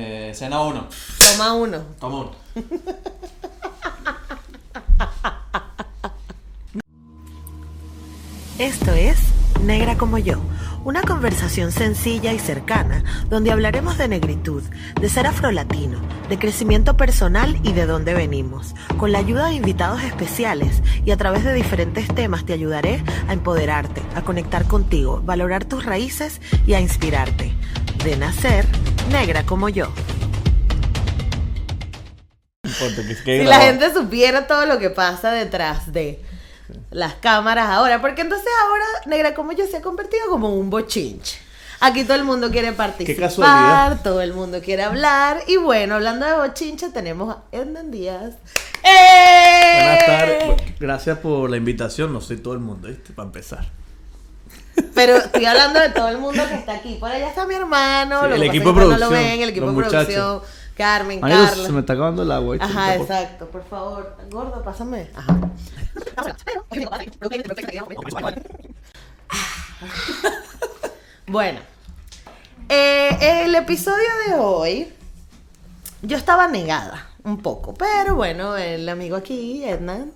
Eh, escena 1. Toma uno. Toma uno. Esto es Negra como yo, una conversación sencilla y cercana donde hablaremos de negritud, de ser afrolatino, de crecimiento personal y de dónde venimos. Con la ayuda de invitados especiales y a través de diferentes temas te ayudaré a empoderarte, a conectar contigo, valorar tus raíces y a inspirarte. De nacer, negra como yo. Si la gente supiera todo lo que pasa detrás de las cámaras ahora, porque entonces ahora Negra como yo se ha convertido como un bochinche. Aquí todo el mundo quiere participar, casualidad. todo el mundo quiere hablar. Y bueno, hablando de bochinche, tenemos a Hernán Díaz. ¡Eh! Buenas tardes. Gracias por la invitación. No soy todo el mundo, ¿viste? Para empezar. Pero estoy hablando de todo el mundo que está aquí. Por allá está mi hermano, Sí, el equipo no lo producción, ven, el equipo los de muchachos. producción, Carmen, Carla. se me está acabando el agua. Ajá, exacto, por favor. Gordo, pásame. Ajá. Bueno, eh, el episodio de hoy, yo estaba negada un poco, pero bueno, el amigo aquí, Edna,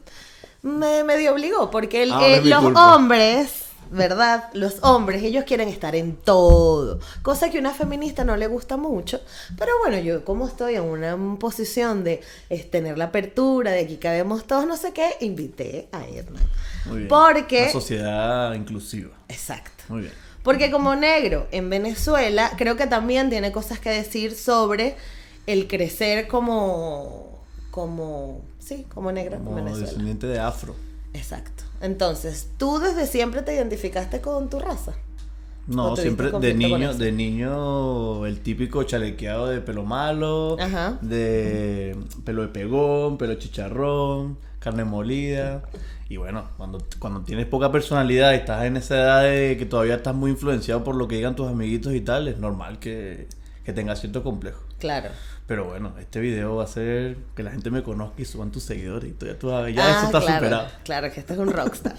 me medio obligó, porque el- eh, mi los culpa. hombres, ¿verdad? Los hombres, ellos quieren estar en todo, cosa que a una feminista no le gusta mucho, pero bueno, yo como estoy en una posición de es, tener la apertura, de aquí cabemos todos, no sé qué, invité a Edna. Muy bien. Porque... Una sociedad inclusiva. Exacto. Muy bien. Porque como negro en Venezuela, creo que también tiene cosas que decir sobre el crecer como, como, sí, como negro en Como Venezuela. descendiente de afro. Exacto. Entonces, ¿tú desde siempre te identificaste con tu raza? ¿O No, siempre de niño, de niño el típico chalequeado de pelo malo, Ajá. de pelo de pegón, pelo de chicharrón, carne molida. Y bueno, cuando, cuando tienes poca personalidad y estás en esa edad de que todavía estás muy influenciado por lo que digan tus amiguitos y tal, es normal que, que tengas cierto complejo. Claro. Pero bueno, este video va a ser que la gente me conozca y suban tus seguidores y todo, ya, tú- ya Ah, eso está claro, superado. Claro, que este es un rockstar.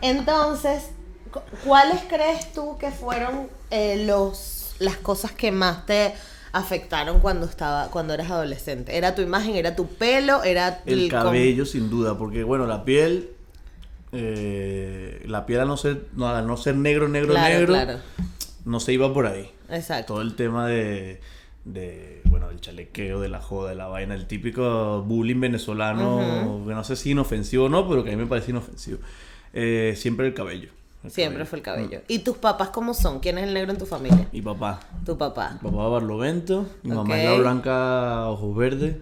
Entonces, cu- ¿cuáles crees tú que fueron eh, los las cosas que más te afectaron cuando estaba cuando eras adolescente? ¿Era tu imagen, era tu pelo, era El com- cabello, sin duda, porque bueno, la piel, eh, la piel al no ser, no, al no ser negro, negro, Claro, negro, claro. no se iba por ahí. Exacto. Todo el tema de, de, bueno, del chalequeo, de la joda, de la vaina, el típico bullying venezolano, que no sé si inofensivo o no, pero que a mí me parece inofensivo. Eh, siempre el cabello. el Siempre cabello. fue el cabello. ¿Y tus papás cómo son? ¿Quién es el negro en tu familia? Mi papá. Tu papá. Mi papá Barlovento, mi mamá es la blanca ojos verdes,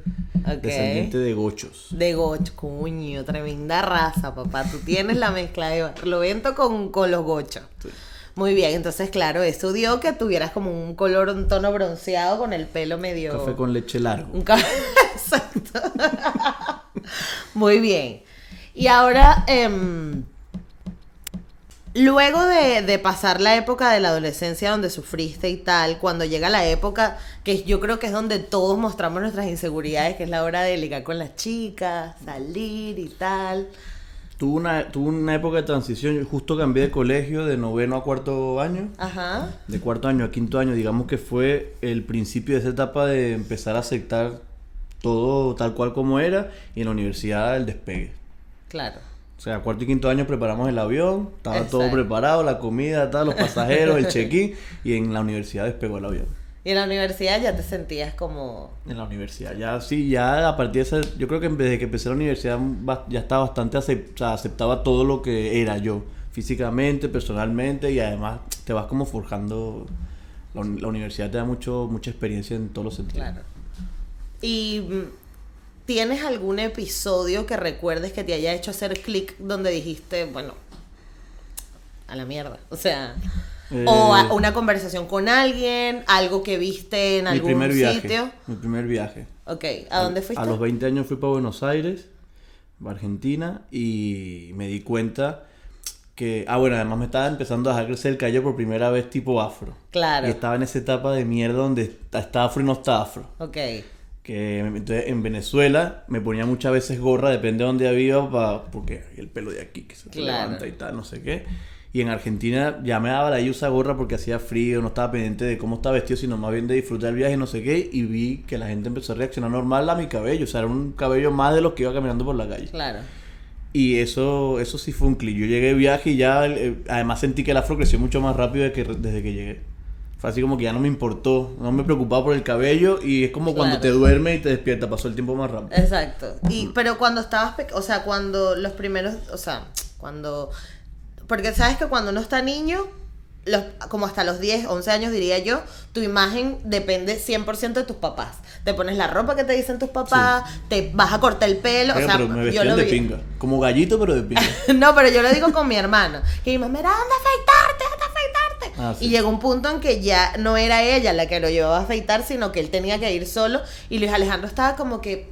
Ok. descendiente de gochos. De gocho, coño, tremenda raza, papá. Tú tienes la mezcla de Barlovento con, con los gochos. Muy bien, entonces, claro, eso dio que tuvieras como un color, un tono bronceado con el pelo medio. Café con leche largo. Un ca- Exacto. Muy bien. Y ahora, em, luego de, de pasar la época de la adolescencia donde sufriste y tal, cuando llega la época que yo creo que es donde todos mostramos nuestras inseguridades, que es la hora de ligar con las chicas, salir y tal. Tuve una, tuve una época de transición, yo justo cambié de colegio de noveno a cuarto año, Ajá. de cuarto año a quinto año, digamos que fue el principio de esa etapa de empezar a aceptar todo tal cual como era y en la universidad el despegue. Claro. O sea, cuarto y quinto año preparamos el avión, estaba todo preparado, la comida, tal, los pasajeros, el check-in y en la universidad despegó el avión. Y en la universidad ya te sentías como... En la universidad, ya sí, ya a partir de esa, yo creo que desde que empecé la universidad ba- ya estaba bastante acep- o sea, aceptaba todo lo que era yo, físicamente, personalmente y además te vas como forjando, la, la universidad te da mucho, mucha experiencia en todos los sentidos. Claro. ¿Y mm, tienes algún episodio que recuerdes que te haya hecho hacer clic donde dijiste, bueno, a la mierda? O sea, o a- Eh, una conversación con alguien, algo que viste en mi algún primer viaje, sitio. mi primer viaje. Ok, ¿a dónde fuiste? A los 20 años fui para Buenos Aires, Argentina, y me di cuenta que, ah, bueno, además me estaba empezando a dejar crecer el cabello por primera vez tipo afro. Claro. Y estaba en esa etapa de mierda donde está, afro y no está afro. Ok, Que entonces, en Venezuela me ponía muchas veces gorra, depende de dónde había, porque el pelo de aquí que se te Claro. levanta y tal, no sé qué. Y en Argentina ya me daba la usa gorra porque hacía frío, no estaba pendiente de cómo estaba vestido, sino más bien de disfrutar el viaje y no sé qué. Y vi que la gente empezó a reaccionar normal a mi cabello. O sea, era un cabello más de los que iba caminando por la calle. Claro. Y eso, eso sí fue un clic. Yo llegué de viaje y ya, eh, además sentí que el afro creció mucho más rápido de que, desde que llegué. Fue así como que ya no me importó, no me preocupaba por el cabello y es como cuando te duermes y te despiertas, pasó el tiempo más rápido. Exacto. Y, pero cuando estabas, o sea, cuando los primeros, o sea, cuando, porque sabes que cuando uno está niño, los, como hasta los 10, 11 años diría yo, tu imagen depende 100% de tus papás. Te pones la ropa que te dicen tus papás, te vas a cortar el pelo, Oiga, o sea, pero me yo lo de vi. pinga, como gallito pero de pinga. No, pero yo lo digo con mi hermano. Que mi mamá era, anda a afeitarte, anda a afeitarte. Ah, sí. Y llegó un punto en que ya no era ella la que lo llevaba a afeitar, sino que él tenía que ir solo. Y Luis Alejandro estaba como que,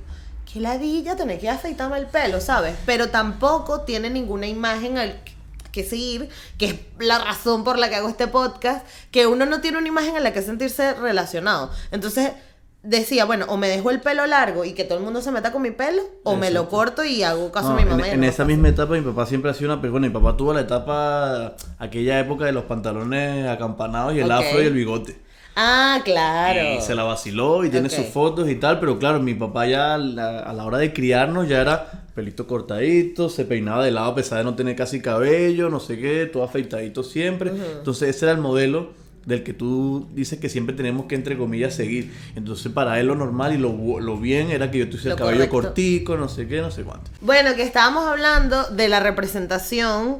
qué ladilla tener que afeitarme el pelo, ¿sabes? Pero tampoco tiene ninguna imagen al que seguir, que es la razón por la que hago este podcast, que uno no tiene una imagen en la que sentirse relacionado. Entonces decía, bueno, o me dejo el pelo largo y que todo el mundo se meta con mi pelo, o me lo corto y hago caso No, a mi en, mamá. y en esa misma etapa mi papá siempre ha sido una persona. Mi papá tuvo la etapa, aquella época de los pantalones acampanados y el afro y el bigote. Ah, claro. Y se la vaciló y tiene sus fotos y tal, pero claro, mi papá ya a la, a la hora de criarnos ya era pelito cortadito, se peinaba de lado a pesar de no tener casi cabello, no sé qué, todo afeitadito siempre. Entonces ese era el modelo del que tú dices que siempre tenemos que, entre comillas, seguir. Entonces para él lo normal y lo, lo bien era que yo tuviese el Lo cabello correcto. cortico, no sé qué, no sé cuánto. Bueno, que estábamos hablando de la representación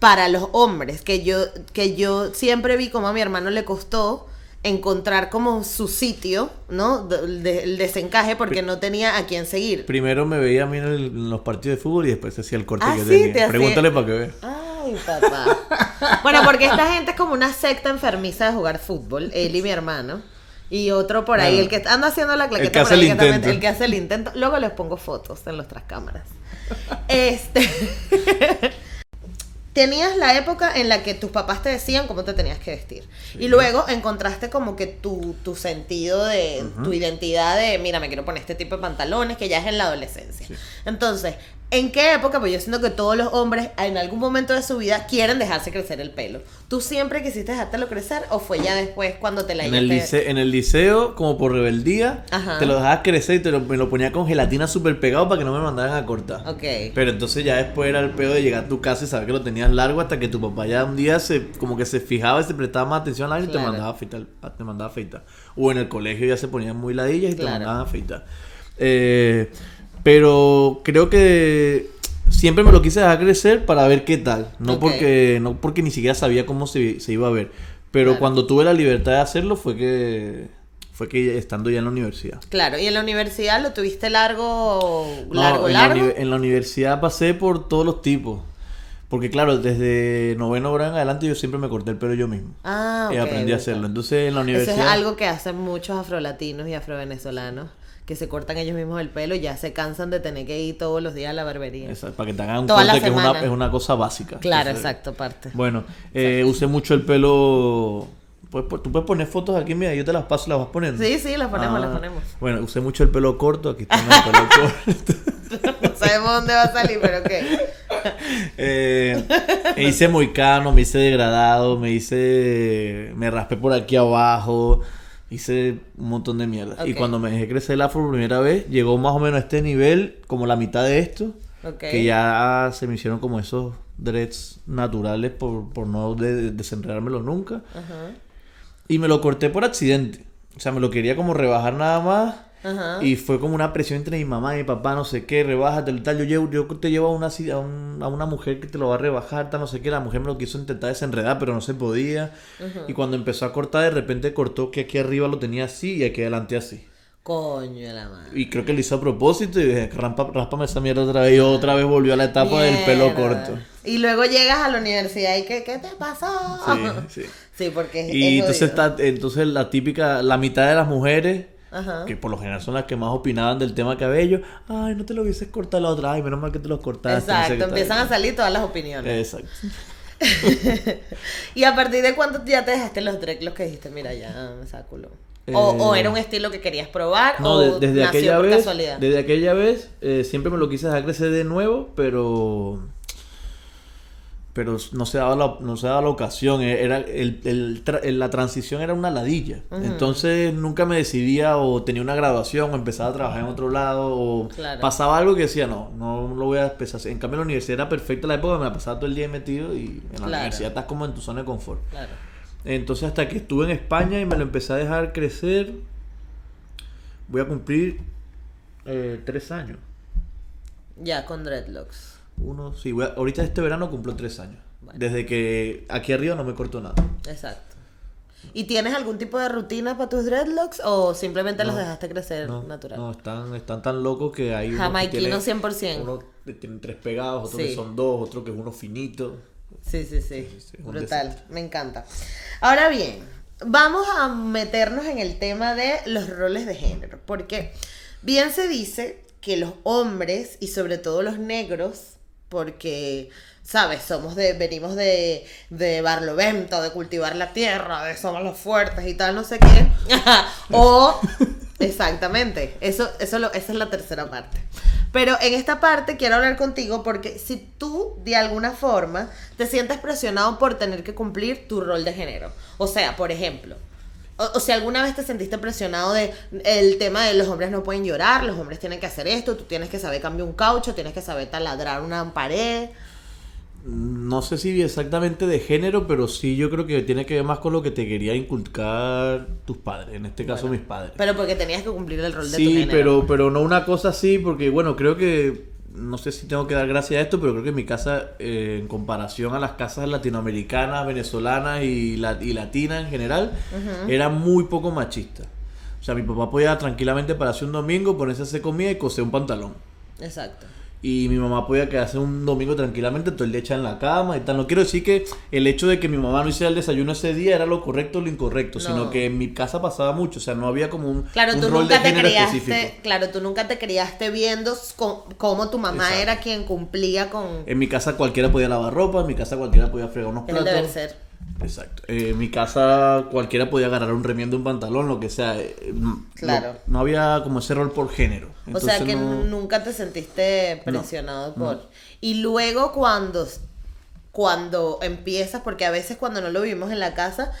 para los hombres, que yo, que yo siempre vi como a mi hermano le costó encontrar como su sitio, ¿no? De- el desencaje porque no tenía a quién seguir. Primero me veía a mí en, el- en los partidos de fútbol y después hacía el corte Ah, que sí, tenía. te Pregúntale para que vea. Ay, papá. bueno, porque esta gente es como una secta enfermiza de jugar fútbol, él y mi hermano. Y otro por ahí, Bueno, el que anda haciendo la claqueta el que por hace ahí, el que también- el que hace el intento. Luego les pongo fotos en nuestras cámaras. Este. Tenías la época en la que tus papás te decían cómo te tenías que vestir. Y luego encontraste como que tu, tu sentido de tu identidad de, mira, me quiero poner este tipo de pantalones, que ya es en la adolescencia. Sí. Entonces, ¿en qué época? Pues yo siento que todos los hombres en algún momento de su vida quieren dejarse crecer el pelo. ¿Tú siempre quisiste dejártelo crecer o fue ya después cuando te la En el, hallaste? lice- en el liceo, como por rebeldía, Ajá. te lo dejabas crecer y te lo, me lo ponía con gelatina súper pegado para que no me mandaran a cortar. Ok. Pero entonces ya después era el pedo de llegar a tu casa y saber que lo tenías largo hasta que tu papá ya un día se como que se fijaba y se prestaba más atención a la y te mandaba a afeitar, te mandaba a afeitar. O en el colegio ya se ponían muy ladillas y te Claro. mandaban a afeitar. Eh, pero creo que siempre me lo quise dejar crecer para ver qué tal. No porque no porque ni siquiera sabía cómo se, se iba a ver. Pero Claro. cuando tuve la libertad de hacerlo fue que fue que estando ya en la universidad. Claro, y en la universidad lo tuviste largo, No, largo, en, la largo. uni- en la universidad pasé por todos los tipos. Porque claro, desde noveno grado en adelante yo siempre me corté el pelo yo mismo. Ah, ok. y aprendí a hacerlo. Entonces en la Eso universidad... es algo que hacen muchos afrolatinos y afrovenezolanos, que se cortan ellos mismos el pelo y ya se cansan de tener que ir todos los días a la barbería. Exacto, para que te hagan un Toda corte que es una, es una cosa básica. Claro, Entonces, exacto, parte. Bueno, eh, usé mucho el pelo... Pues, pues, tú puedes poner fotos aquí, mira, yo te las paso y las vas poniendo. Sí, sí, las ponemos, Ah, las ponemos. Bueno, usé mucho el pelo corto, aquí está el pelo corto. No sabemos dónde va a salir, pero qué. Eh, me hice moicano, me hice degradado, me hice. Me raspé por aquí abajo. Hice un montón de mierda. Y cuando me dejé crecer el afro por primera vez, llegó más o menos a este nivel, como la mitad de esto. Ok. Que ya se me hicieron como esos dreads naturales por, por no de- desenredármelo nunca. Ajá. Y me lo corté por accidente. O sea, me lo quería como rebajar nada más. Ajá. Y fue como una presión entre mi mamá y mi papá, no sé qué, rebájate, tal. Yo, llevo, yo te llevo a una, a, un- a una mujer que te lo va a rebajar, tal, no sé qué. La mujer me lo quiso intentar desenredar, pero no se podía. Y cuando empezó a cortar, de repente cortó que aquí arriba lo tenía así y aquí adelante así. Coño de la madre. Y creo que lo hizo a propósito y dije, "Rampa- ráspame esa mierda otra vez. Y otra vez volvió a la etapa del pelo corto. Y luego llegas a la universidad y ¿qué, qué te pasó? Sí, sí. Sí, porque es, Y es entonces, está, entonces la típica, la mitad de las mujeres, Ajá. que por lo general son las que más opinaban del tema cabello, ay, no te lo hubieses cortado la otra, ay, menos mal que te los cortaste. no sé Exacto, empiezan a salir todas las opiniones. Exacto. ¿Y a partir de cuánto ya te dejaste los dreadlocks que dijiste, mira, ya me saco culo? O, o Eh, era un estilo que querías probar No, o de- desde nació aquella por vez, casualidad. desde aquella vez, eh, siempre me lo quise dejar crecer de nuevo, pero pero no se daba la, no se daba la ocasión, e- era el, el tra- el- la transición era una ladilla. Entonces nunca me decidía o tenía una graduación o empezaba a trabajar en otro lado o Claro. pasaba algo que decía, no, no lo voy a empezar. a hacer". En cambio la universidad era perfecta la época, me la pasaba todo el día metido y en la Claro. universidad estás como en tu zona de confort. Claro. Entonces hasta que estuve en España y me lo empecé a dejar crecer, voy a cumplir eh, tres años. Ya, con dreadlocks. Uno, sí, a- ahorita este verano cumplo tres años. Bueno. Desde que aquí arriba no me corto nada. Exacto. ¿Y tienes algún tipo de rutina para tus dreadlocks o simplemente los dejaste crecer No, natural? no, están, están tan locos que hay Jamaiquino tienen- 100%. Uno que tiene tres pegados, otro Sí. que son dos, otro que es uno finito. Sí, sí, sí. Sí, sí, un Brutal. desastre. Me encanta. Ahora bien, vamos a meternos en el tema de los roles de género. Porque bien se dice que los hombres, y sobre todo los negros, porque, ¿sabes? Somos de, venimos de, de Barlovento, de cultivar la tierra, de somos los fuertes y tal, no sé qué. o, exactamente, eso, eso lo, esa es la tercera parte. Pero en esta parte quiero hablar contigo porque si tú de alguna forma te sientes presionado por tener que cumplir tu rol de género. O sea, por ejemplo, o, o si alguna vez te sentiste presionado de el tema de los hombres no pueden llorar, los hombres tienen que hacer esto, tú tienes que saber cambiar un caucho, tienes que saber taladrar una pared. No sé si exactamente de género, pero sí yo creo que tiene que ver más con lo que te quería inculcar tus padres, en este caso mis padres. Pero porque tenías que cumplir el rol de tu Sí, género. pero, pero no una cosa así, porque bueno, creo que, no sé si tengo que dar gracias a esto, pero creo que mi casa, eh, en comparación a las casas latinoamericanas, venezolanas y, la- y latinas en general, era muy poco machista. O sea, mi papá podía tranquilamente pararse un domingo, ponerse a hacer comida y coser un pantalón. Exacto. Y mi mamá podía quedarse un domingo tranquilamente, todo el día en la cama y tal. No quiero decir que el hecho de que mi mamá no hiciera el desayuno ese día era lo correcto o lo incorrecto, No. sino que en mi casa pasaba mucho. O sea, no había como un, Claro, un tú rol de nunca te criaste, específico. claro, tú nunca te criaste viendo cómo tu mamá Exacto. era quien cumplía con En mi casa cualquiera podía lavar ropa, en mi casa cualquiera podía fregar unos el platos. deber ser. Exacto. Eh, en mi casa cualquiera podía agarrar un remiendo, un pantalón, lo que sea. Eh, no- Claro. No, había como ese rol por género. o sea que no- nunca te sentiste presionado por. Y luego cuando, cuando empiezas, porque a veces cuando no lo vivimos en la casa,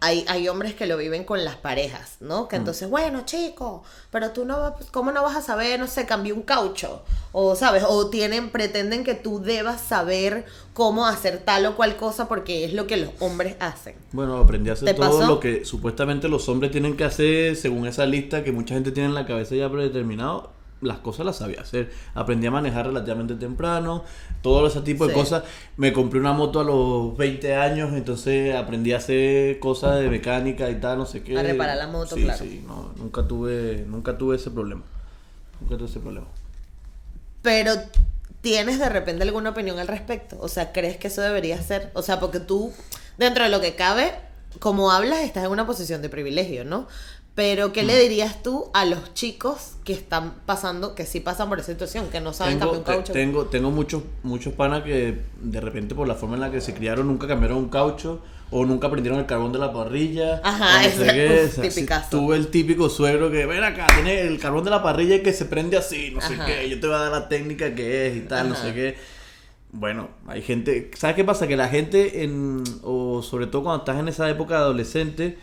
hay, hay hombres que lo viven con las parejas, ¿no? Mm. Que entonces, bueno, chico, pero tú no vas, ¿cómo no vas a saber, no sé, cambiar un caucho? O, ¿sabes? O tienen, pretenden que tú debas saber cómo hacer tal o cual cosa porque es lo que los hombres hacen. Bueno, aprendí a hacer ¿Te todo pasó? lo que supuestamente los hombres tienen que hacer según esa lista que mucha gente tiene en la cabeza ya predeterminado. Las cosas las sabía hacer. Aprendí a manejar relativamente temprano, todo ese tipo de Sí. cosas. Me compré una moto a los 20 años, entonces aprendí a hacer cosas de mecánica y tal, no sé qué. A reparar la moto, sí, claro. Sí, no, nunca tuve, nunca tuve ese problema. Nunca tuve ese problema. Pero tienes de repente alguna opinión al respecto. O sea, ¿crees que eso debería ser? O sea, porque tú, dentro de lo que cabe, como hablas, estás en una posición de privilegio, ¿no? Pero, ¿qué le Mm. dirías tú a los chicos que están pasando, que sí pasan por esa situación, que no saben Tengo, cambiar un te- caucho? tengo, tengo muchos, muchos panas que de repente por la forma en la que se criaron nunca cambiaron un caucho o nunca aprendieron el carbón de la parrilla. Ajá, no sé qué, uf, o sea, sí, tipicazo. tuve el típico suegro que, ven acá, tiene el carbón de la parrilla y que se prende así, no sé qué, yo te voy a dar la técnica que es y tal, no sé qué. Bueno, hay gente, ¿sabes qué pasa? Que la gente, en, o sobre todo cuando estás en esa época de adolescente,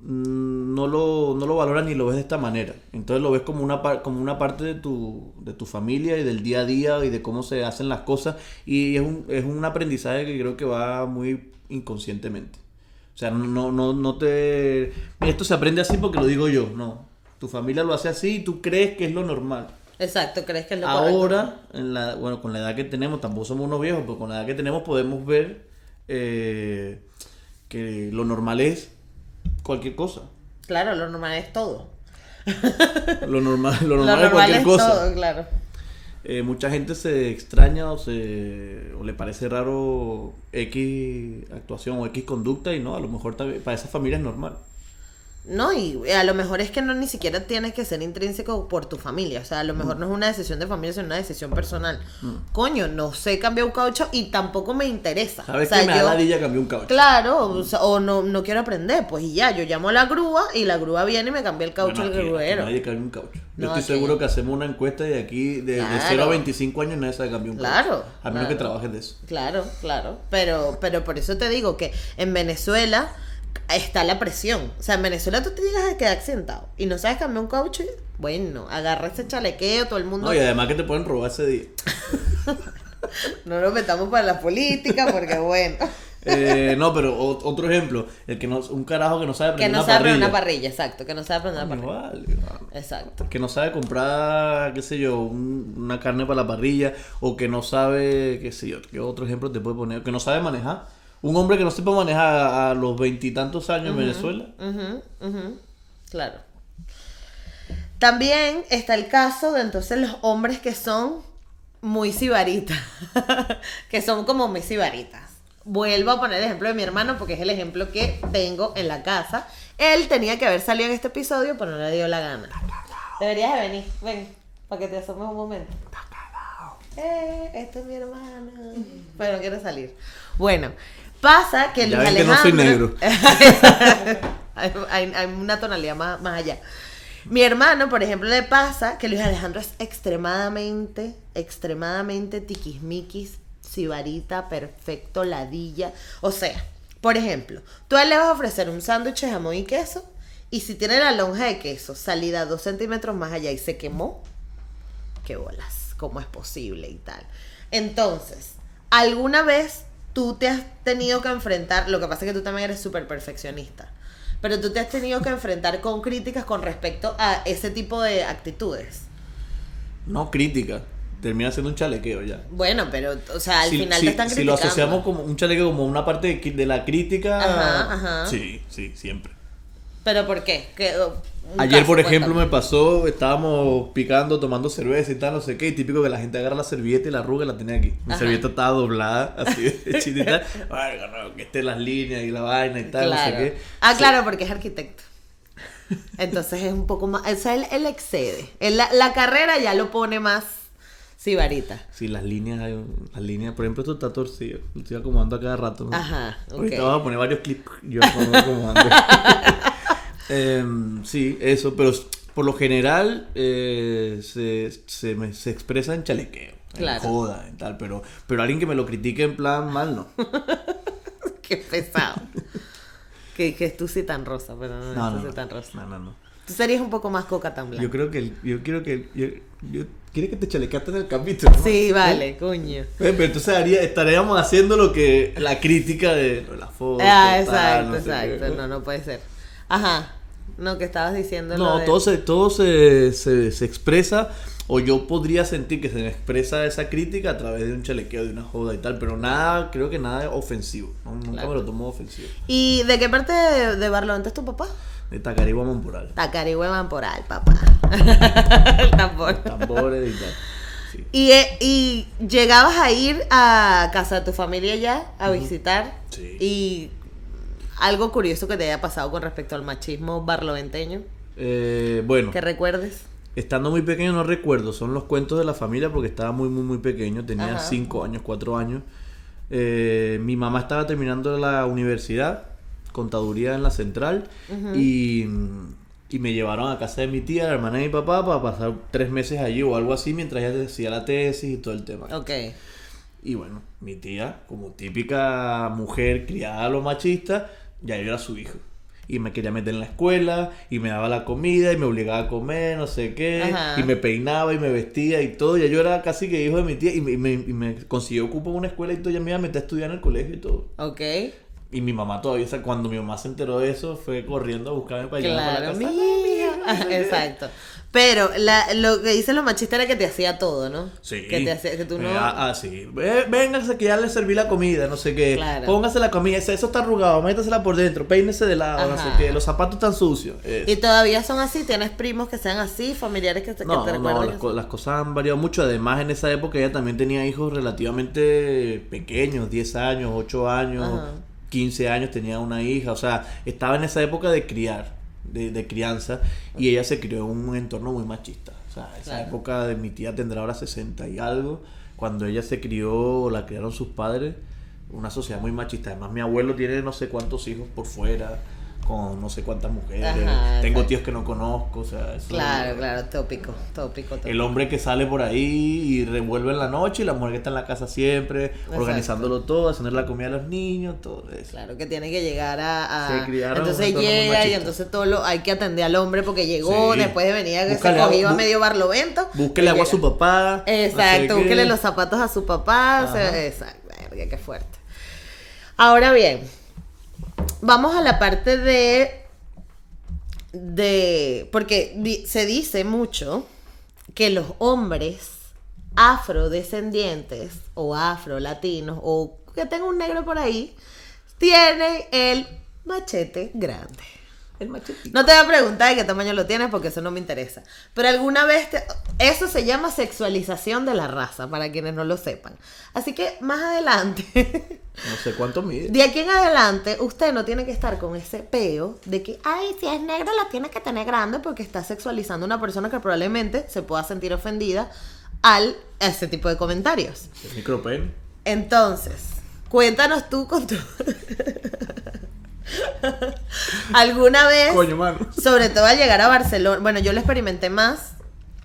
no lo, no lo valoras ni lo ves de esta manera. Entonces lo ves como una, par- como una parte de tu, de tu familia y del día a día y de cómo se hacen las cosas. Y es un, es un aprendizaje que creo que va muy inconscientemente. O sea, no, no, no te... Esto se aprende así porque lo digo yo, no. Tu familia lo hace así y tú crees que es lo normal. Exacto, ¿crees que es lo correcto? Ahora, en la, bueno, con la edad que tenemos, tampoco somos unos viejos, pero con la edad que tenemos podemos ver eh, que lo normal es cualquier cosa. Claro, lo normal es todo. Lo normal, lo Lo normal, es cualquier cosa. todo, claro. Eh, mucha gente se extraña o, se, o le parece raro X actuación o X conducta y no, a lo mejor para esa familia es normal. No, y a lo mejor es que no ni siquiera tienes que ser intrínseco por tu familia. O sea, a lo mejor no es una decisión de familia, sino una decisión personal. Coño, no sé cambiar un caucho y tampoco me interesa. ¿Sabes o sea, que me da yo- ladilla cambiar un caucho? Claro, o, sea, o no, no quiero aprender, pues y ya, yo llamo a la grúa y la grúa viene y me cambia el caucho Bueno, el aquí- aquí gruero. Nadie cambia un caucho. Yo No, estoy seguro no. que hacemos una encuesta de aquí, de, de Claro. 0 a 25 años, nadie sabe cambiar un Claro, caucho. A menos que claro. trabajes de eso. Claro, claro. Pero, pero por eso te digo que en Venezuela está la presión. O sea, en Venezuela tú te llegas a quedar sentado y no sabes cambiar un caucho. Bueno, agarra ese chalequeo, todo el mundo. No, y además que te pueden robar ese día. No nos metamos para la política porque, bueno, Eh, no, pero otro ejemplo, el que no, un carajo que no sabe que prender no una sabe parrilla. una parrilla, exacto, que no sabe prender una parrilla. vale, vale. Exacto. Que no sabe comprar, qué sé yo, un- una carne para la parrilla, o que no sabe, qué sé yo, qué otro ejemplo te puede poner, que no sabe manejar. Un hombre que no sepa manejar a, a los veintitantos años en Venezuela. Claro. También está el caso de entonces los hombres que son muy sibaritas. que son como muy sibaritas. Vuelvo a poner el ejemplo de mi hermano porque es el ejemplo que tengo en la casa. Él tenía que haber salido en este episodio, pero no le dio la gana. Deberías de venir, ven, para que te asomes un momento. Eh, este es mi hermano. Pero no quiere salir. Bueno, pasa que Luis ven que no soy Alejandro- negro. hay, hay- hay una tonalidad más, más allá. Mi hermano, por ejemplo, le pasa que Luis Alejandro es extremadamente, extremadamente tiquismiquis, sibarita, perfecto, ladilla. O sea, por ejemplo, tú le vas a ofrecer un sándwich de jamón y queso, y si tiene la lonja de queso salida dos centímetros más allá y se quemó, qué bolas, cómo es posible y tal. Entonces, ¿alguna vez tú te has tenido que enfrentar, lo que pasa es que tú también eres súper perfeccionista, pero tú te has tenido que enfrentar con críticas con respecto a ese tipo de actitudes? No, crítica. Termina siendo un chalequeo ya. Bueno, pero, o sea, al Si- final si- te están si criticando. lo asociamos como un chalequeo como una parte de, de la crítica. Ajá, ajá. Sí, sí, siempre. ¿Pero por qué? ¿Qué- un Ayer, caso, por ejemplo, cuéntame. me pasó, estábamos picando, tomando cerveza y tal, no sé qué, y típico que la gente agarra la servilleta y la arruga y la tenía aquí. Mi Ajá. servilleta estaba doblada, así de tal. Ay, no, que esté las líneas y la vaina y tal, Claro. no sé qué. Ah, Sí. claro, porque es arquitecto. Entonces es un poco más. O sea, él, él excede. Él la, la carrera ya lo pone más sibarita. Sí, las líneas, las líneas, por ejemplo, esto está torcido. Lo estoy acomodando a cada rato. ¿no? Ajá, Ahorita ok. vamos a poner varios clips. Yo acomodando. Em, sí, eso, pero por lo general eh, se, se, me- se expresa en chalequeo. Claro. En joda, en tal, pero, pero alguien que me lo critique en plan mal, no. Qué pesado. que, que tú sí tan rosa, pero no, No, no, tan rosa. no, no, no. Tú serías un poco más coca tan blanca. Yo creo que, el- yo quiero que, yo, yo, ¿quiere que te chalequeaste en el capítulo? ¿no? Sí, ¿Eh? vale, coño. Eh, Pero entonces haría, estaríamos haciendo lo que, la crítica de la foto. Ah, tal, exacto, no sé qué. exacto. No, no puede ser. Ajá. No, que estabas diciendo No, de- todo, se, todo se, se, se expresa, o yo podría sentir que se me expresa esa crítica a través de un chalequeo, de una joda y tal, pero nada, creo que nada ofensivo. ¿no? Nunca Claro. me lo tomo ofensivo. ¿Y de qué parte de, de Barlovento es tu papá? De Tacarigua Monporal. Tacarigüe Mamporal, papá. El tambor. Tambores y tal. Sí. Y, eh, y llegabas a ir a casa de tu familia ya a visitar Sí. y algo curioso que te haya pasado con respecto al machismo barloventeño Eh, bueno, que recuerdes estando muy pequeño no recuerdo, son los cuentos de la familia porque estaba muy, muy, muy pequeño, tenía Ajá. 5 años, 4 años. Eh, mi mamá estaba terminando la universidad, contaduría en la central, y, y me llevaron a casa de mi tía, la hermana de mi papá, para pasar tres meses allí o algo así mientras ella hacía la tesis y todo el tema. ok Y bueno, mi tía, como típica mujer criada a lo machista, ya yo era su hijo. Y me quería meter en la escuela, y me daba la comida, y me obligaba a comer, no sé qué, Ajá. y me peinaba, y me vestía, y todo. Ya yo era casi que hijo de mi tía, y me, y me, y me consiguió cupo en una escuela, y todo, ya me iba a meter a estudiar en el colegio y todo. ok Y mi mamá todavía, o sea, cuando mi mamá se enteró de eso, fue corriendo a buscarme para llegar para la claro casa. exacto pero la, lo que dicen los machistas era que te hacía todo no Sí. que te hacía que tú no Eh, ah, ah, sí. Véngase que ya le serví la comida, no sé qué. Claro. Póngase la comida, eso está arrugado, métasela por dentro, peínese de lado, no sé qué. Los zapatos están sucios. Eso. y todavía son así tienes primos que sean así familiares que, te- que No, te no, recuerden las, co- las cosas han variado mucho. Además, en esa época ella también tenía hijos relativamente pequeños, 10 años, 8 años, Ajá. 15 años, tenía una hija. O sea, estaba en esa época de criar. De, de crianza y ella se crió en un entorno muy machista. O sea, esa Claro. época de mi tía tendrá ahora 60 y algo, cuando ella se crió, la criaron sus padres, una sociedad muy machista. Además, mi abuelo tiene no sé cuántos hijos por fuera, con no sé cuántas mujeres. Ajá, Tengo tíos que no conozco, o sea, eso- Claro, claro, tópico, tópico, tópico. el hombre que sale por ahí y revuelve en la noche y la mujer que está en la casa siempre, organizándolo todo, haciendo la comida a los niños, todo eso. Claro que tiene que llegar a. a- Se criaron entonces llega y entonces todo lo hay que atender al hombre porque llegó Sí. después de venir que se cogió a medio barlovento. Búsquele agua a su papá. Exacto, búsquele los zapatos a su papá. se- Ajá. exacto, qué fuerte. Ahora bien, vamos a la parte de. de. Porque se dice mucho que los hombres afrodescendientes o afrolatinos o que tenga un negro por ahí tienen el machete grande. El machetito. No te voy a preguntar de qué tamaño lo tienes porque eso no me interesa. Pero alguna vez te- eso se llama sexualización de la raza, para quienes no lo sepan. Así que más adelante, No sé cuánto mide. de aquí en adelante, usted no tiene que estar con ese peo de que, ay, si es negro la tiene que tener grande porque está sexualizando a una persona que probablemente se pueda sentir ofendida al a ese tipo de comentarios. El micropen. Entonces, cuéntanos tú con tu... ¿Alguna vez, Coño, mano. sobre todo al llegar a Barcelona, bueno, yo lo experimenté más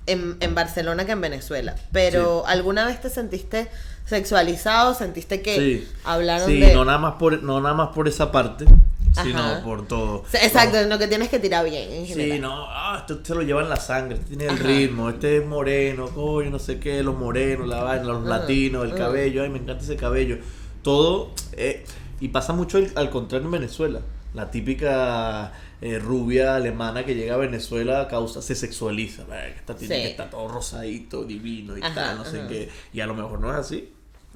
en, en Barcelona que en Venezuela, pero ¿alguna vez te sentiste sexualizado? ¿Sentiste que Sí. hablaron Sí, de... no nada más por no nada más por esa parte, sino por todo. Exacto, lo que tienes que tirar bien en general. Sí, no, ah, este se lo lleva en la sangre, este tiene el ritmo, este es moreno, coño, no sé qué, los morenos, la vaina, los latinos, el cabello, ay, me encanta ese cabello. Todo, eh, y pasa mucho al contrario en Venezuela. La típica eh, rubia alemana que llega a Venezuela causa, se sexualiza, esta tiene Sí. que estar todo rosadito, divino y Ajá, tal, no sé qué. Y a lo mejor no es así.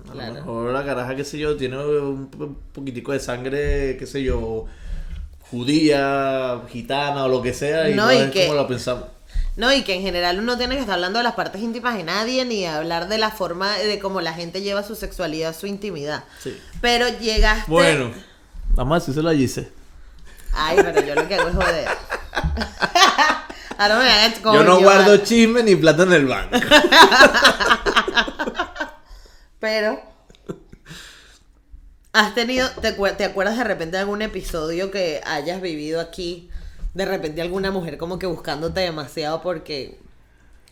A Claro. lo mejor la caraja, qué sé yo, tiene un po- poquitico de sangre, qué sé yo, judía, gitana o lo que sea, y No, no, y es que- como lo pensamos. No, y que en general uno tiene que estar hablando de las partes íntimas de nadie, ni hablar de la forma de cómo la gente lleva su sexualidad, su intimidad. Sí. Pero llegaste... Bueno, vamos a decírselo a Gise. Ay, pero yo lo que hago es joder. Ahora me hagan Yo no guardo chisme ni plata en el banco. Pero. ¿Has tenido. Te, acuer- te acuerdas de repente de algún episodio que hayas vivido aquí? De repente alguna mujer como que buscándote demasiado porque.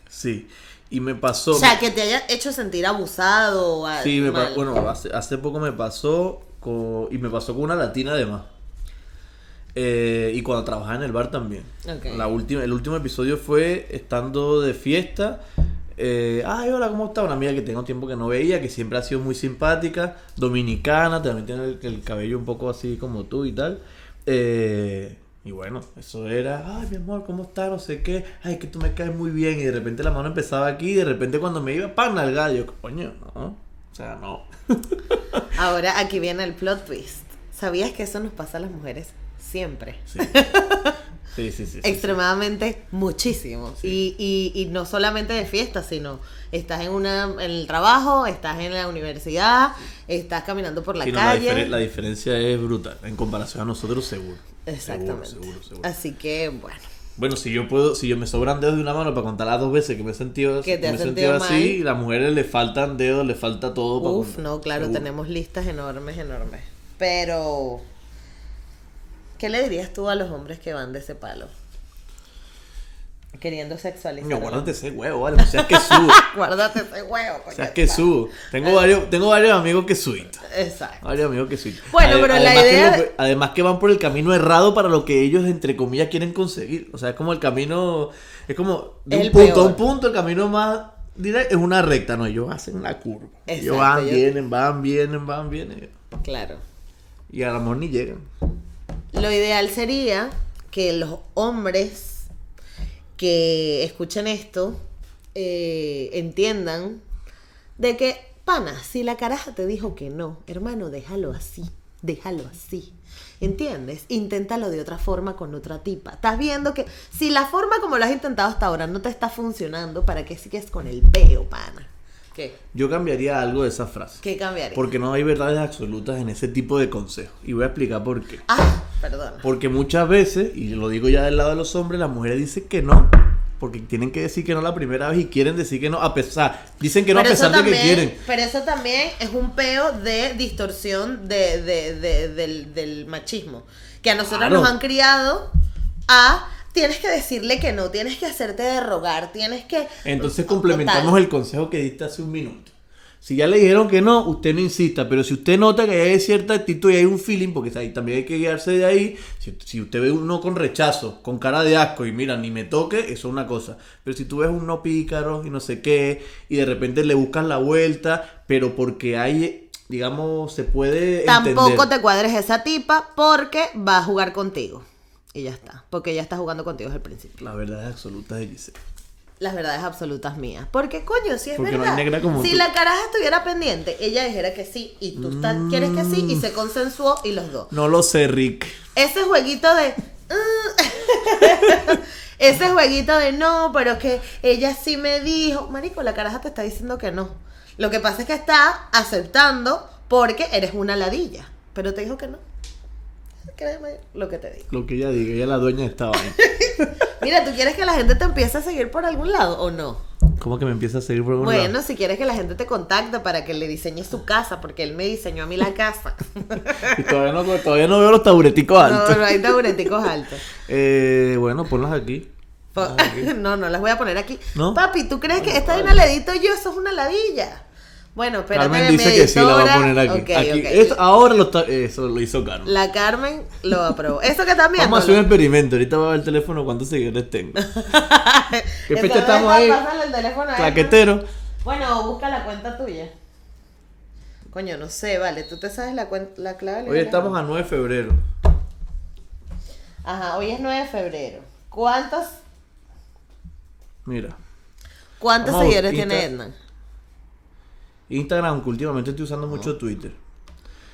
Sí, y me pasó. O sea, que te haya hecho sentir abusado sí, me mal. bueno, hace, hace poco me pasó con, y me pasó con una latina además. Eh, y cuando trabajaba en el bar también. La última, el último episodio fue estando de fiesta. eh, Ay, hola, ¿cómo está? Una amiga que tengo tiempo que no veía, que siempre ha sido muy simpática, dominicana, también tiene el, el cabello un poco así como tú y tal. Eh, y bueno, eso era, ay, mi amor, ¿cómo está? No sé qué, ay, que tú me caes muy bien. Y de repente la mano empezaba aquí, y de repente cuando me iba, pan al gallo. Coño, no. O sea, no. Ahora aquí viene el plot twist. ¿Sabías que eso nos pasa a las mujeres siempre? Sí. Sí, sí. Extremadamente muchísimo. Y, y, y no solamente de fiesta, sino estás en una en el trabajo, estás en la universidad, estás caminando por la la, calle. diferen- la diferencia es brutal. En comparación a nosotros, seguro. Exactamente. Seguro, seguro, seguro. Así que, bueno. Bueno, si yo puedo, si yo me sobran dedos de una mano para contar las dos veces que me he sentido, Que te me sentido sentido así, las mujeres le faltan dedos, le falta todo Uf, no, claro, Seguro. tenemos listas enormes, enormes. Pero, ¿qué le dirías tú a los hombres que van de ese palo? Queriendo sexualizar. La- guárdate ese huevo, vale, no seas que subo. Guárdate ese huevo, o coño. seas que subo. Tengo varios, tengo varios amigos que suben. Exacto. Varios amigos que suben. Bueno, pero la que idea- lo- además que van por el camino errado para lo que ellos, entre comillas, quieren conseguir. O sea, es como el camino, es como de un punto a un punto, el camino más directo es una recta. No, ellos hacen la curva. ellos Exacto, van, yo- vienen, van, vienen, van, vienen. Claro. Y a lo mejor ni llegan. Lo ideal sería que los hombres que escuchen esto eh, entiendan de que, pana, si la caraja te dijo que no, hermano, déjalo así, déjalo así. ¿Entiendes? Inténtalo de otra forma con otra tipa. Estás viendo que si la forma como lo has intentado hasta ahora no te está funcionando, ¿para qué sigues con el peo, pana? ¿Qué? Yo cambiaría algo de esa frase. ¿Qué cambiaría? Porque no hay verdades absolutas en ese tipo de consejos. Y voy a explicar por qué. Ah, perdona. Porque muchas veces, y lo digo ya del lado de los hombres, las mujeres dicen que no. Porque tienen que decir que no la primera vez y quieren decir que no a pesar. Dicen que no Pero a pesar de que quieren. Pero eso también es un peo de distorsión de, de- de- del, del machismo. Que a nosotros Claro. nos han criado a tienes que decirle que no, tienes que hacerte de rogar, tienes que. Entonces Total. complementamos el consejo que diste hace un minuto. Si ya le dijeron que no, usted no insista, pero si usted nota que hay cierta actitud y hay un feeling, porque ahí también hay que guiarse de ahí, si, si usted ve un no con rechazo, con cara de asco y mira, ni me toque, eso es una cosa. Pero si tú ves un no pícaro y no sé qué, y de repente le buscas la vuelta, pero porque hay, digamos, se puede... Tampoco te cuadres esa tipa porque va a jugar contigo. Y ya está. Porque ella está jugando contigo desde el principio. La verdad es absoluta de Giselle. Las verdades absolutas mías. Porque, coño, si es Porque no hay verdad. negra como si tú. la caraja estuviera pendiente, ella dijera que sí. Y tú estás- quieres que sí. Y se consensuó y los dos. No lo sé, Rick. Ese jueguito de. "Mm". Ese jueguito de no, pero que ella sí me dijo. Marico, la caraja te está diciendo que no. Lo que pasa es que está aceptando porque eres una ladilla. Pero te dijo que no. Créeme lo que te digo. Lo que ella diga, ella es la dueña de esta vaina. Mira, ¿tú quieres que la gente te empiece a seguir por algún lado o no? ¿Cómo que me empieza a seguir por algún lado? Bueno, si quieres que la gente te contacte para que le diseñes su casa, porque él me diseñó a mí la casa. Y todavía no, todavía no veo los tabureticos altos. No, no hay tabureticos altos. Eh, bueno, ponlas aquí. No, no las voy a poner aquí. ¿No? Papi, ¿tú crees que esta de una ladito yo? Eso es una ladilla. Bueno, espérate. Carmen dice que sí, la va a poner aquí. Esto- ahora lo está, eso lo hizo Carmen. La Carmen lo aprobó. Eso que viendo. Vamos a hacer un experimento. Ahorita voy a ver el teléfono cuántos seguidores tengo. ¿Qué fecha estamos ahí? el teléfono Claquetero. ¿no? Bueno, busca la cuenta tuya. Coño, no sé, vale. ¿Tú te sabes la, la clave? Hoy estamos a 9 de febrero. Ajá, hoy es 9 de febrero. ¿Cuántos, Mira. cuántos seguidores tiene Edna? Instagram, que últimamente estoy usando mucho Twitter.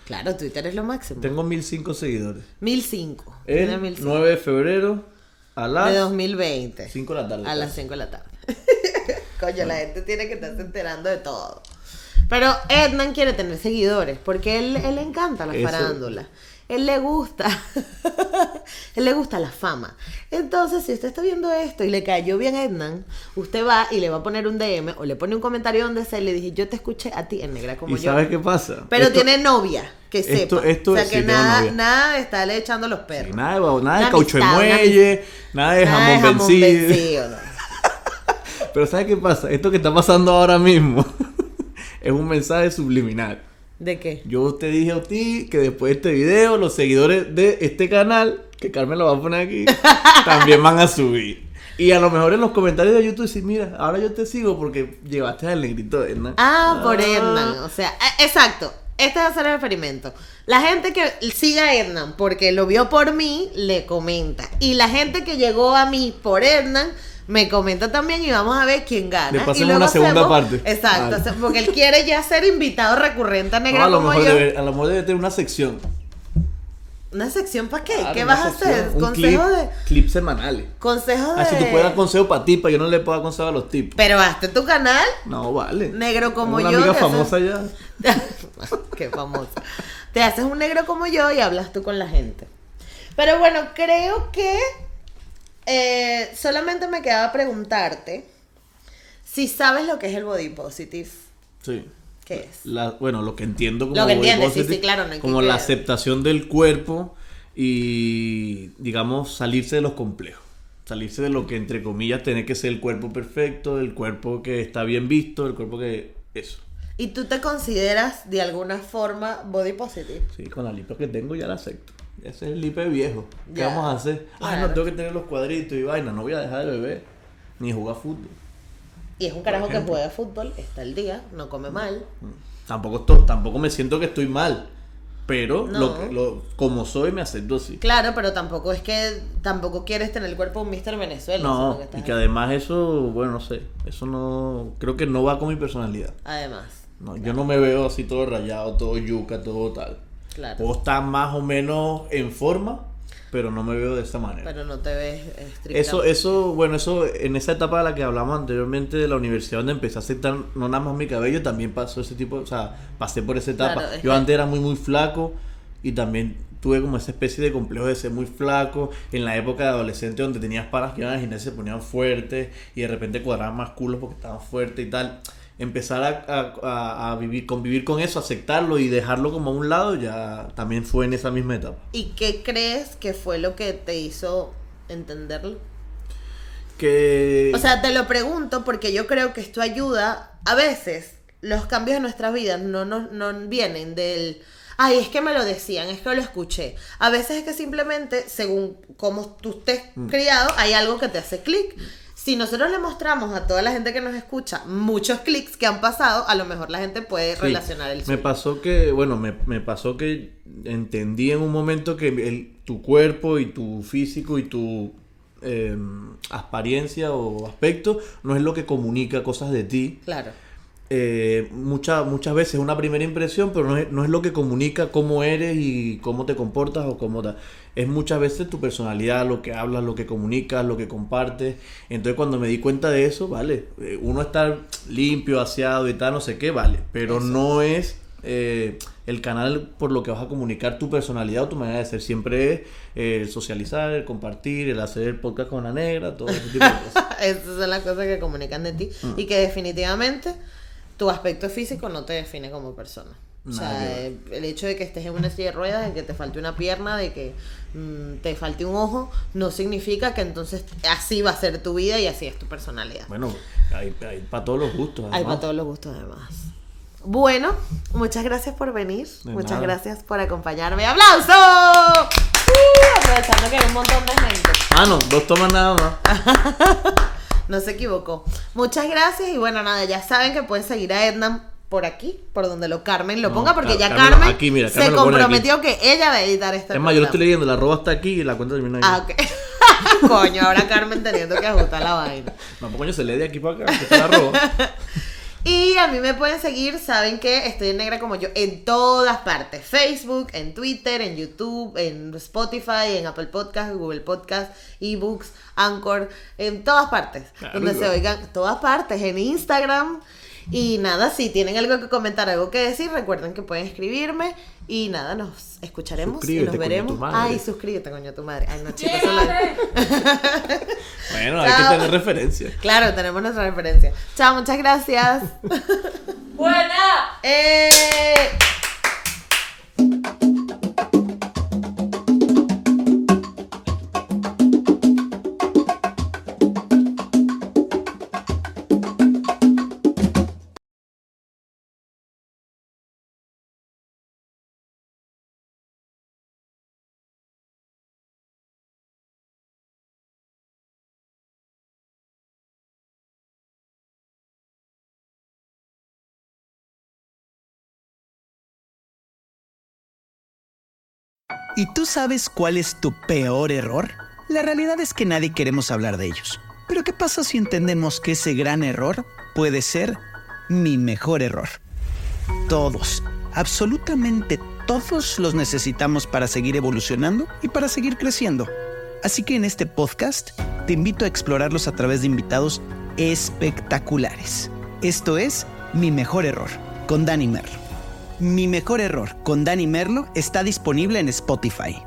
Claro, Twitter es lo máximo. Tengo 1005 seguidores. 1005. Tiene El 1005. 9 de febrero a De las 2020. 5 de la tarde. A las 5 de la tarde. Coño, la gente tiene que estarse enterando de todo. Pero Ednan quiere tener seguidores porque él, él le encanta la Eso. farándula. Él le gusta. él le gusta la fama. Entonces, si usted está viendo esto y le cayó bien a Ednan, usted va y le va a poner un DM o le pone un comentario donde se le dije, yo te escuché a ti en negra como ¿Y yo. sabes qué pasa? Pero Esto- tiene novia, que esto- sepa. esto o sea que nada, nada de estarle echando los perros. Sí, nada de, nada de Una caucho de muelle, nada de Nada jamón, jamón vencido. vencido, no. Pero ¿sabes qué pasa? Esto que está pasando ahora mismo es un mensaje subliminal. ¿De qué? Yo te dije a ti que después de este video, los seguidores de este canal, que Carmen lo va a poner aquí, también van a subir. Y a lo mejor en los comentarios de YouTube decir, mira, ahora yo te sigo porque llevaste al negrito de Edna. Ah, por Ednan. O sea, eh, exacto. Este va a ser el experimento. La gente que siga a Ednan porque lo vio por mí, le comenta. Y la gente que llegó a mí por Ednan, me comenta también y vamos a ver quién gana. Le y luego una segunda hacemos- parte. Exacto. Vale. porque él quiere ya ser invitado recurrente a No, Negra a, lo como mejor yo. debe, a lo mejor debe tener una sección. ¿Una sección para qué? Claro, ¿Qué una vas a hacer? Un Consejo clip, de... clips semanales. Consejo de... Así tú puedes dar consejo para ti, para yo no le puedo dar consejo a los tipos. Pero hazte tu canal, No, vale. negro como Una yo. amiga te haces- famosa ya. Qué famosa. Te haces un negro como yo y hablas tú con la gente. Pero bueno, creo que eh, solamente me quedaba preguntarte si sabes lo que es el body positive. Sí. ¿Qué es? La, bueno, lo que entiendo como Lo que body entiendes, positive, sí, claro, no hay que como la aceptación del cuerpo y digamos salirse de los complejos. Salirse de lo que entre comillas tiene que ser el cuerpo perfecto, el cuerpo que está bien visto, el cuerpo que eso. ¿Y tú te consideras de alguna forma body positive? Sí, con la lipa que tengo ya la acepto. Ese es el lipe viejo. ¿Qué vamos a hacer? Ah, claro. no tengo que tener los cuadritos y vaina, no voy a dejar de beber ni jugar fútbol. Y es un carajo que juega fútbol, está al día, no come mal. Tampoco estoy, tampoco me siento que estoy mal, pero No. lo, que- lo- como soy me acepto así. Claro, pero tampoco es que tampoco quieres tener el cuerpo de un Mr. Venezuela. No, que y que además eso, bueno, no sé, eso no, creo que no va con mi personalidad. Además, No, yo no me veo así todo rayado, todo yuca, todo tal. Claro. Puedo estar más o menos en forma, pero no me veo de esa manera. Pero no te ves. Eso, eso, bueno, eso, en esa etapa de la que hablamos anteriormente de la universidad donde empecé a aceptar no nada más mi cabello, también pasó ese tipo, o sea, pasé por esa etapa. Claro, Yo que- antes era muy, muy flaco, y también tuve como esa especie de complejo de ser muy flaco en la época de adolescente donde tenías paras que iban al gimnasio se ponían fuertes y de repente cuadraban más culos porque estaban fuertes y tal. Empezar a, a, a, vivir, convivir con eso, aceptarlo y dejarlo como a un lado, ya también fue en esa misma etapa. ¿Y qué crees que fue lo que te hizo entenderlo? Que... O sea, te lo pregunto porque yo creo que esto ayuda. A veces los cambios en nuestras vidas no, no, no vienen del ay, es que me lo decían, es que lo escuché. A veces es que simplemente, según cómo tú estés Mm. criado, hay algo que te hace clic. Si nosotros le mostramos a toda la gente que nos escucha muchos clics que han pasado, a lo mejor la gente puede Sí. relacionar el Me suyo. pasó que, bueno, me, me pasó que entendí en un momento que el- tu cuerpo y tu físico y tu eh, apariencia o aspecto no es lo que comunica cosas de ti. Claro. Eh, mucha- muchas veces es una primera impresión, pero no es, no es lo que comunica cómo eres y cómo te comportas o cómo ta- Es muchas veces tu personalidad, lo que hablas, lo que comunicas, lo que compartes. Entonces cuando me di cuenta de eso, vale, eh, uno estar limpio, aseado y tal, no sé qué, vale, pero no es eh, el canal por lo que vas a comunicar tu personalidad o tu manera de ser. Siempre es eh, el socializar, el compartir, el hacer el podcast con la negra, todo ese tipo de cosas. Esas son las cosas que comunican de ti Mm. y que definitivamente tu aspecto físico no te define como persona. O sea, eh, el hecho de que estés en una silla de ruedas, de que te falte una pierna, de que mm, te falte un ojo, no significa que entonces así va a ser tu vida y así es tu personalidad. Bueno, hay, hay para todos los gustos. Hay además. para todos los gustos además. Bueno, muchas gracias por venir. De muchas nada. gracias por acompañarme. ¡Aplauso! Uh, aprovechando que hay un montón de gente. Ah, no, dos tomas nada más. No se equivocó. Muchas gracias y bueno, nada, ya saben que pueden seguir a Edna por aquí, por donde lo Carmen lo No, ponga, porque ya Carmen lo- Carmen aquí, mira, se Carmen comprometió que ella va a editar este Es más, yo lo estoy leyendo, la arroba está aquí y la cuenta termina ahí. Ah, ok. Coño, ahora Carmen teniendo que ajustar la vaina. No, pues coño, se lee de aquí para acá, está la arroba. Y a mí me pueden seguir, saben que estoy en negra como yo en todas partes. Facebook, en Twitter, en YouTube, en Spotify, en Apple Podcast, Google Podcast, eBooks, Anchor, en todas partes. Claro, donde se oigan, todas partes, en Instagram. Y nada, si tienen algo que comentar, algo que decir, recuerden que pueden escribirme. Y nada, nos escucharemos y Suscríbete, nos coño, veremos. tu madre. Ay, suscríbete, coño, tu madre. Ay, no, chicos, Bueno, hay que tener referencia. Claro, tenemos nuestra referencia. Chao, muchas gracias. ¡Buena! ¡Eh! ¿Y tú sabes cuál es tu peor error? La realidad es que nadie queremos hablar de ellos. Pero ¿qué pasa si entendemos que ese gran error puede ser mi mejor error? Todos, absolutamente todos los necesitamos para seguir evolucionando y para seguir creciendo. Así que en este podcast te invito a explorarlos a través de invitados espectaculares. Esto es Mi Mejor Error, con Dani Merlo. Mi Mejor Error, con Dani Merlo, está disponible en Spotify.